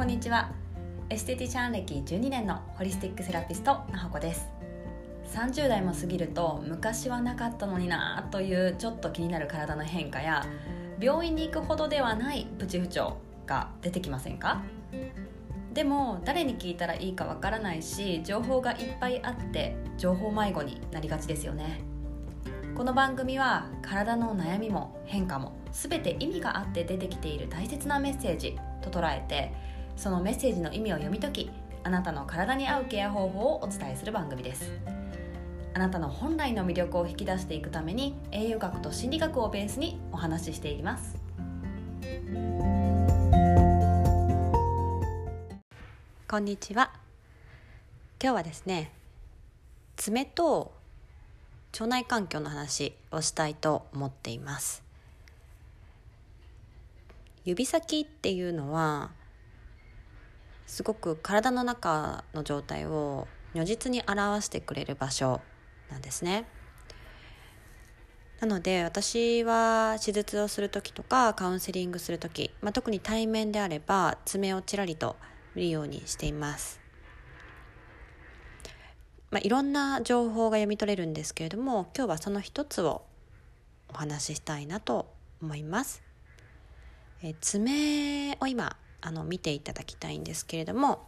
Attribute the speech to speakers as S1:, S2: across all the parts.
S1: こんにちは。エステティシャン歴12年のホリスティックセラピストなほこです。30代も過ぎると昔はなかったのになというちょっと気になる体の変化や病院に行くほどではないプチ不調が出てきませんか？でも誰に聞いたらいいかわからないし情報がいっぱいあって情報迷子になりがちですよね。この番組は体の悩みも変化も全て意味があって出てきている大切なメッセージと捉えてそのメッセージの意味を読み解きあなたの体に合うケア方法をお伝えする番組です。あなたの本来の魅力を引き出していくために栄養学と心理学をベースにお話ししていきます。こんにちは。今日はですね爪と腸内環境の話をしたいと思っています。指先っていうのはすごく体の中の状態を如実に表してくれる場所なんですね。なので私は手術をする時とかカウンセリングする時、まあ、特に対面であれば爪をちらりと見るようにしています。まあ、いろんな情報が読み取れるんですけれども今日はその一つをお話ししたいなと思います。え爪を今あの見ていただきたいんですけれども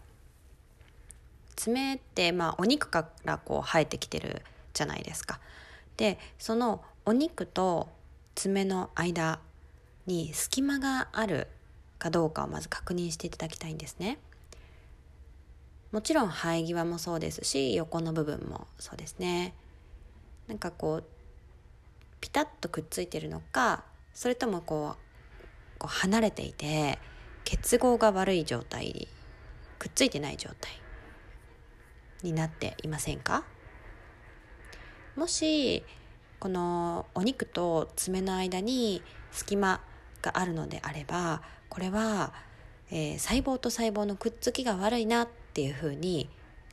S1: 爪ってまあお肉からこう生えてきてるじゃないですか。でそのお肉と爪の間に隙間があるかどうかをまず確認していただきたいんですね。もちろん生え際もそうですし横の部分もそうですね。なんかこうピタッとくっついてるのかそれともこうこう離れていて結合が悪い状態くっついてない状態になっていませんか？もしこのお肉と爪の間に隙間があるのであればこれは、えー、細胞と細胞のくっつきが悪いなっていうふうに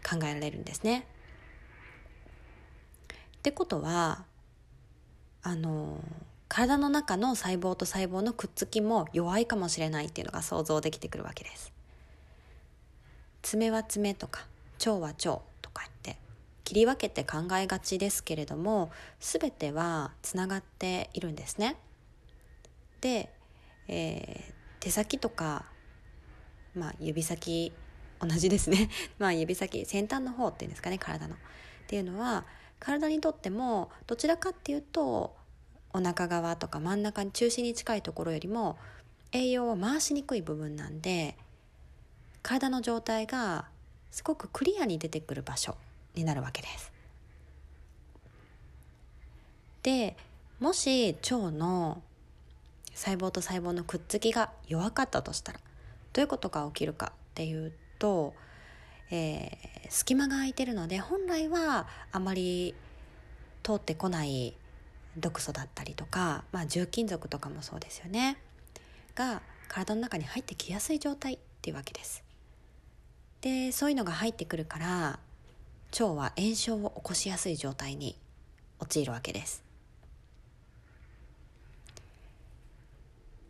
S1: 考えられるんですね。ってことはあの体の中の細胞と細胞のくっつきも弱いかもしれないっていうのが想像できてくるわけです。爪は爪とか腸は腸とかって切り分けて考えがちですけれども全てはつながっているんですね。で、えー、手先とか、まあ、指先同じですね。まあ指先先端の方っていうんですかね体の。っていうのは体にとってもどちらかっていうとお腹側とか真ん中に中心に近いところよりも栄養を回しにくい部分なんで体の状態がすごくクリアに出てくる場所になるわけです。でもし腸の細胞と細胞のくっつきが弱かったとしたらどういうことが起きるかっていうと、えー、隙間が空いてるので本来はあまり通ってこない毒素だったりとか、まあ、重金属とかもそうですよね。が体の中に入ってきやすい状態っていうわけです。でそういうのが入ってくるから腸は炎症を起こしやすい状態に陥るわけです。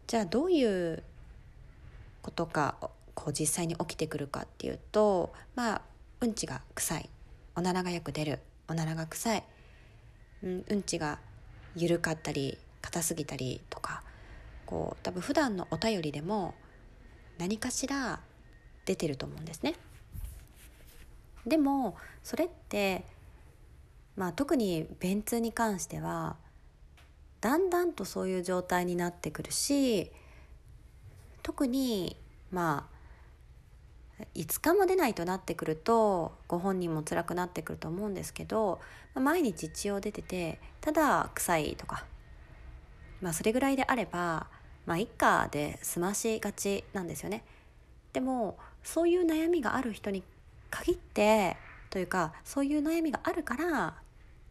S1: じゃあどういうことがこう実際に起きてくるかっていうとまあうんちが臭い。おならがよく出る。おならが臭い、うん、うんちが緩かったり硬すぎたりとかこう多分普段のお便りでも何かしら出てると思うんですね。でもそれってまあ特に便通に関してはだんだんとそういう状態になってくるし特にまあ5日も出ないとなってくるとご本人も辛くなってくると思うんですけど毎日一応出ててただ臭いとかまあそれぐらいであればまあ一家で済ましがちなんですよねでもそういう悩みがある人に限ってというかそういう悩みがあるから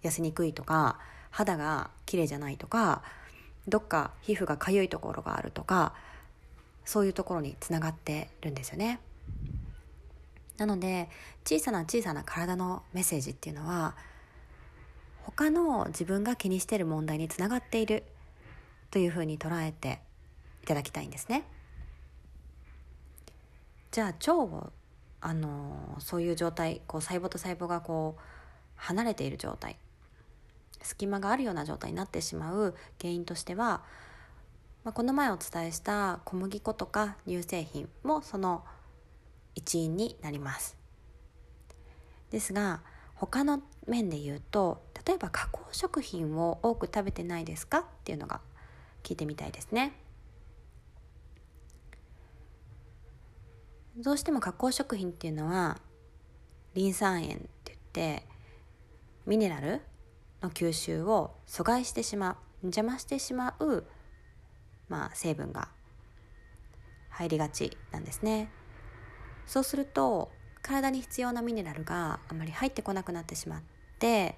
S1: 痩せにくいとか肌が綺麗じゃないとかどっか皮膚がかゆいところがあるとかそういうところにつながってるんですよね。なので小さな小さな体のメッセージっていうのは他の自分が気にしてる問題につながっているというふうに捉えていただきたいんですね。じゃあ腸をあのそういう状態こう細胞と細胞がこう離れている状態隙間があるような状態になってしまう原因としては、まあ、この前お伝えした小麦粉とか乳製品もその一因になります。ですが他の面で言うと例えば加工食品を多く食べてないですかっていうのが聞いてみたいですね。どうしても加工食品っていうのはリン酸塩って言ってミネラルの吸収を阻害してしまう邪魔してしまう、まあ、成分が入りがちなんですね。そうすると体に必要なミネラルがあまり入ってこなくなってしまって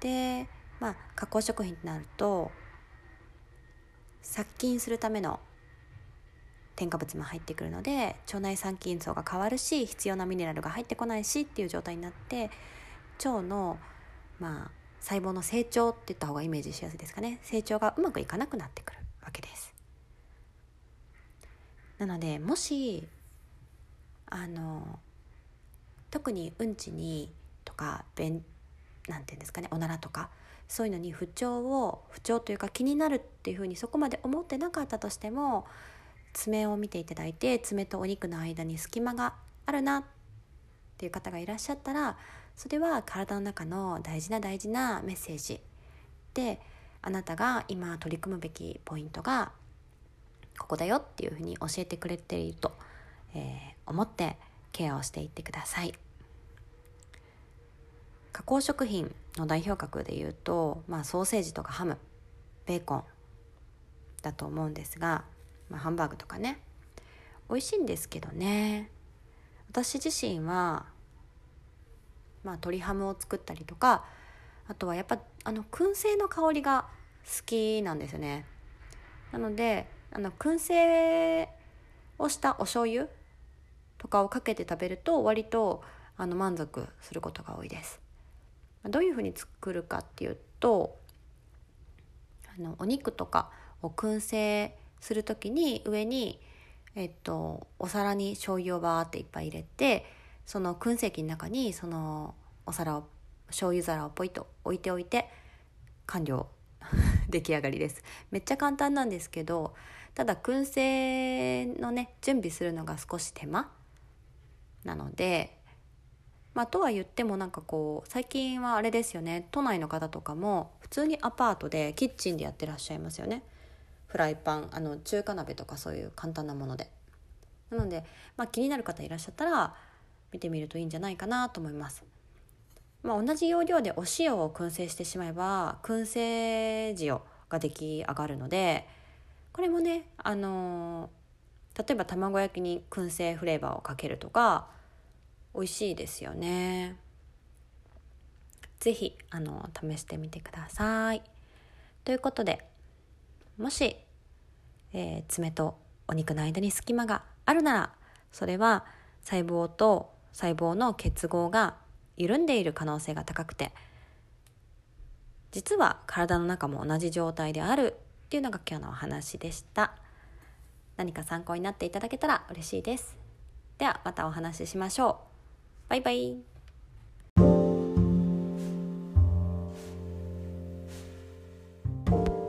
S1: でまあ加工食品となると殺菌するための添加物も入ってくるので腸内細菌層が変わるし必要なミネラルが入ってこないしっていう状態になって腸のまあ細胞の成長って言った方がイメージしやすいですかね。成長がうまくいかなくなってくるわけです。なのでもしあの特にうんちにとか便なんていうんですかねおならとかそういうのに不調を不調というか気になるっていうふうにそこまで思ってなかったとしても爪を見ていただいて爪とお肉の間に隙間があるなっていう方がいらっしゃったらそれは体の中の大事な大事なメッセージ。であなたが今取り組むべきポイントがここだよっていうふうに教えてくれていると、えー、思ってケアをしていってください。加工食品の代表格でいうと、まあ、ソーセージとかハムベーコンだと思うんですがまあ、ハンバーグとかね。美味しいんですけどね。私自身は、まあ、鶏ハムを作ったりとかあとはやっぱあの燻製の香りが好きなんですよね。なのであの燻製をしたお醤油とかをかけて食べると割とあの満足することが多いです。どういうふうに作るかっていうとあのお肉とかを燻製する時に上に、えっと、お皿に醤油をバーっていっぱい入れてその燻製機の中にそのお皿を醤油皿をポイと置いておいて完了。出来上がりです。めっちゃ簡単なんですけどただ燻製のね準備するのが少し手間。なのでまあとは言ってもなんかこう最近はあれですよね。都内の方とかも普通にアパートでキッチンでやってらっしゃいますよね。フライパンあの中華鍋とかそういう簡単なもので。なので、まあ、気になる方いらっしゃったら見てみるといいんじゃないかなと思います、まあ、同じ要領でお塩を燻製してしまえば燻製塩が出来上がるのでこれもねあの例えば卵焼きに燻製フレーバーをかけるとか美味しいですよね。是非あの試してみてください。ということでもし、えー、爪とお肉の間に隙間があるならそれは細胞と細胞の結合が緩んでいる可能性が高くて実は体の中も同じ状態であるっていうのが今日のお話でした。何か参考になっていただけたら嬉しいです。ではまたお話ししましょう。バイバイ。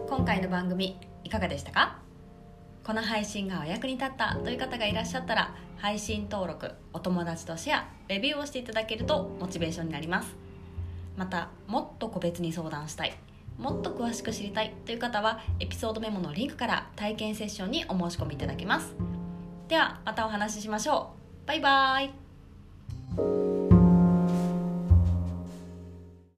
S1: 今回の番組いかがでしたか？この配信がお役に立ったという方がいらっしゃったら配信登録お友達とシェアレビューをしていただけるとモチベーションになります。またもっと個別に相談したい。もっと詳しく知りたいという方はエピソードメモのリンクから体験セッションにお申し込みいただけます。ではまたお話ししましょう。バイバーイ。